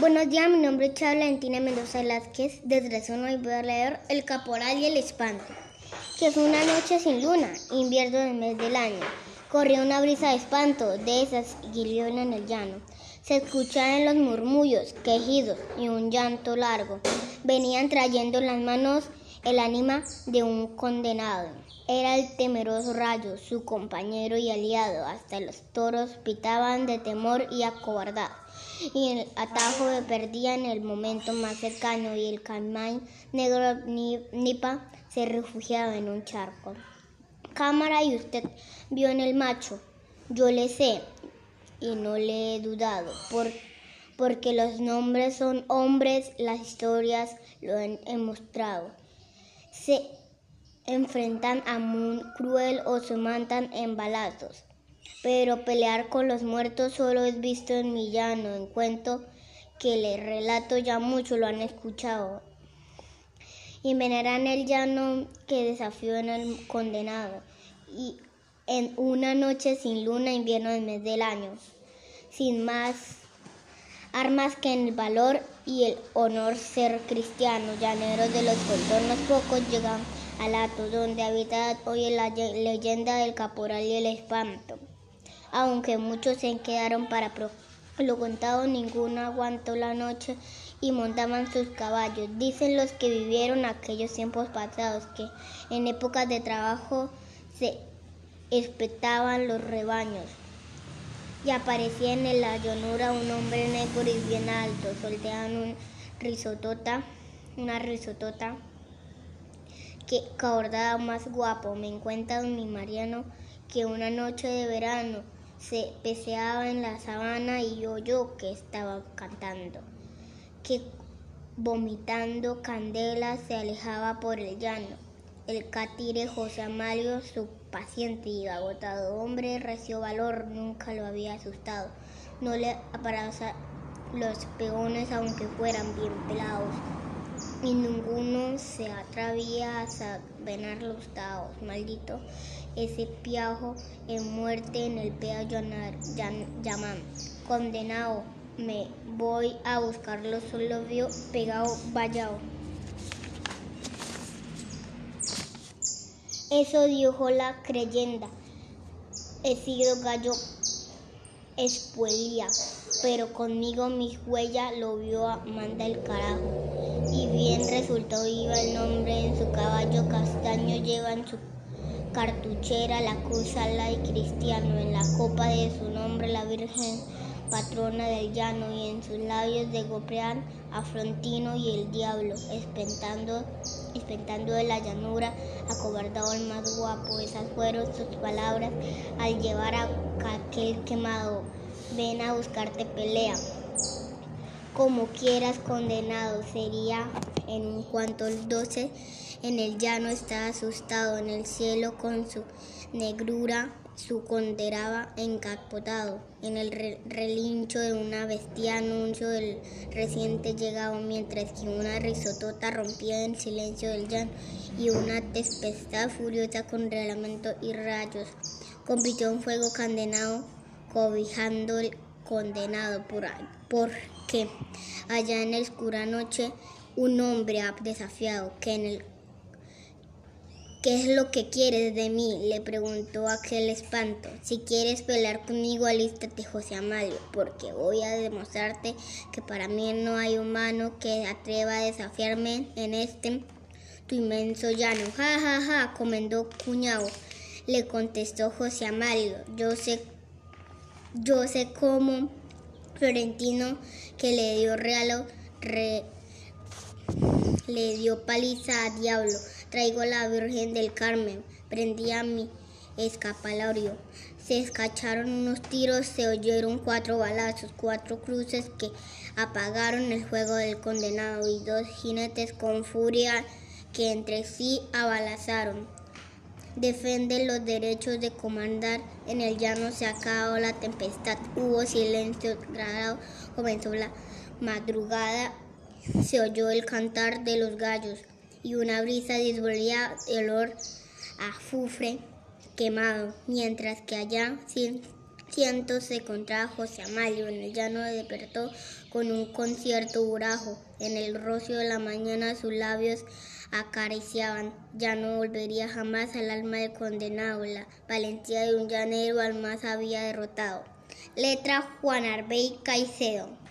Buenos días, mi nombre es Valentina Mendoza Velázquez. Desde Zona y voy a leer El Caporal y el Espanto. Que es una noche sin luna, invierno del mes del año. Corrió una brisa de espanto, de esas guiliona en el llano. Se escuchaban los murmullos, quejidos y un llanto largo. Venían trayendo en las manos el ánima de un condenado. Era el temeroso rayo, su compañero y aliado. Hasta los toros pitaban de temor y acobardado. Y el atajo perdía en el momento más cercano y el caimán negro nipa se refugiaba en un charco. Cámara y usted vio en el macho. Yo le sé y no le he dudado. Por, porque los nombres son hombres, las historias lo han mostrado. Se enfrentan a un cruel o se matan en balazos. Pero pelear con los muertos solo es visto en mi llano, en cuento que le relato ya mucho lo han escuchado. Y veneran el llano que desafió en el condenado. Y en una noche sin luna, invierno del mes del año, sin más armas que en el valor y el honor ser cristiano, llaneros de los contornos pocos llegan al Ato, donde habita hoy la leyenda del caporal y el espanto. Aunque muchos se quedaron para lo contado, ninguno aguantó la noche y montaban sus caballos. Dicen los que vivieron aquellos tiempos pasados que en épocas de trabajo se espetaban los rebaños. Y aparecía en la llanura un hombre negro y bien alto, solteando un risotota, una risotota que cabordaba más guapo. Me encuentra mi Mariano que una noche de verano se peseaba en la sabana y oyó que estaba cantando, que vomitando candelas se alejaba por el llano. El catire José Amalio, su paciente y agotado hombre, reció valor, nunca lo había asustado. No le aparaba los peones aunque fueran bien pelados y ninguno se atrevía a venar los dados. Maldito ese piajo en muerte en el pea llaman. Condenado, me voy a buscarlo, solo vio pegado vallado. Eso dijo la creyenda. He sido gallo espuelía, pero conmigo mi huella lo vio a manda el carajo y bien resultó iba el nombre en su caballo castaño lleva en su cartuchera la cruz ala y cristiano en la copa de su nombre la Virgen patrona del llano y en sus labios de Gopreán a Frontino y el diablo espantando espantando de la llanura acobardado el más guapo. Esas fueron sus palabras al llevar a aquel quemado. Ven a buscarte pelea. Como quieras condenado. Sería en un cuanto el doce. En el llano está asustado. En el cielo con su negrura su conderaba encapotado. En el relincho de una bestia anuncio del reciente llegado mientras que una risotota rompía el silencio del llano y una tempestad furiosa con reglamento y rayos. Compitió un fuego condenado cobijando el condenado por, porque allá en la oscura noche un hombre ha desafiado que en el ¿Qué es lo que quieres de mí? le preguntó aquel espanto. Si quieres pelear conmigo, alístate, José Amalio, porque voy a demostrarte que para mí no hay humano que atreva a desafiarme en este tu inmenso llano. Ja, ja, ja, comendó cuñado. Le contestó José Amalio. Yo sé yo sé cómo Florentino que le dio regalo le dio paliza a diablo. Traigo la Virgen del Carmen, prendí a mi escapalario. Se escacharon unos tiros, se oyeron cuatro balazos, cuatro cruces que apagaron el fuego del condenado y dos jinetes con furia que entre sí abalazaron. Defiende los derechos de comandar. En el llano se acabó la tempestad, hubo silencio grado, comenzó la madrugada, se oyó el cantar de los gallos y una brisa disvolvía el olor a fufre quemado, mientras que allá sin se contra José Amalio. En el llano despertó con un concierto burajo. En el rocío de la mañana sus labios acariciaban. Ya no volvería jamás al alma de condenado. La valentía de un llanero al más había derrotado. Letra Juan Arbey Caicedo.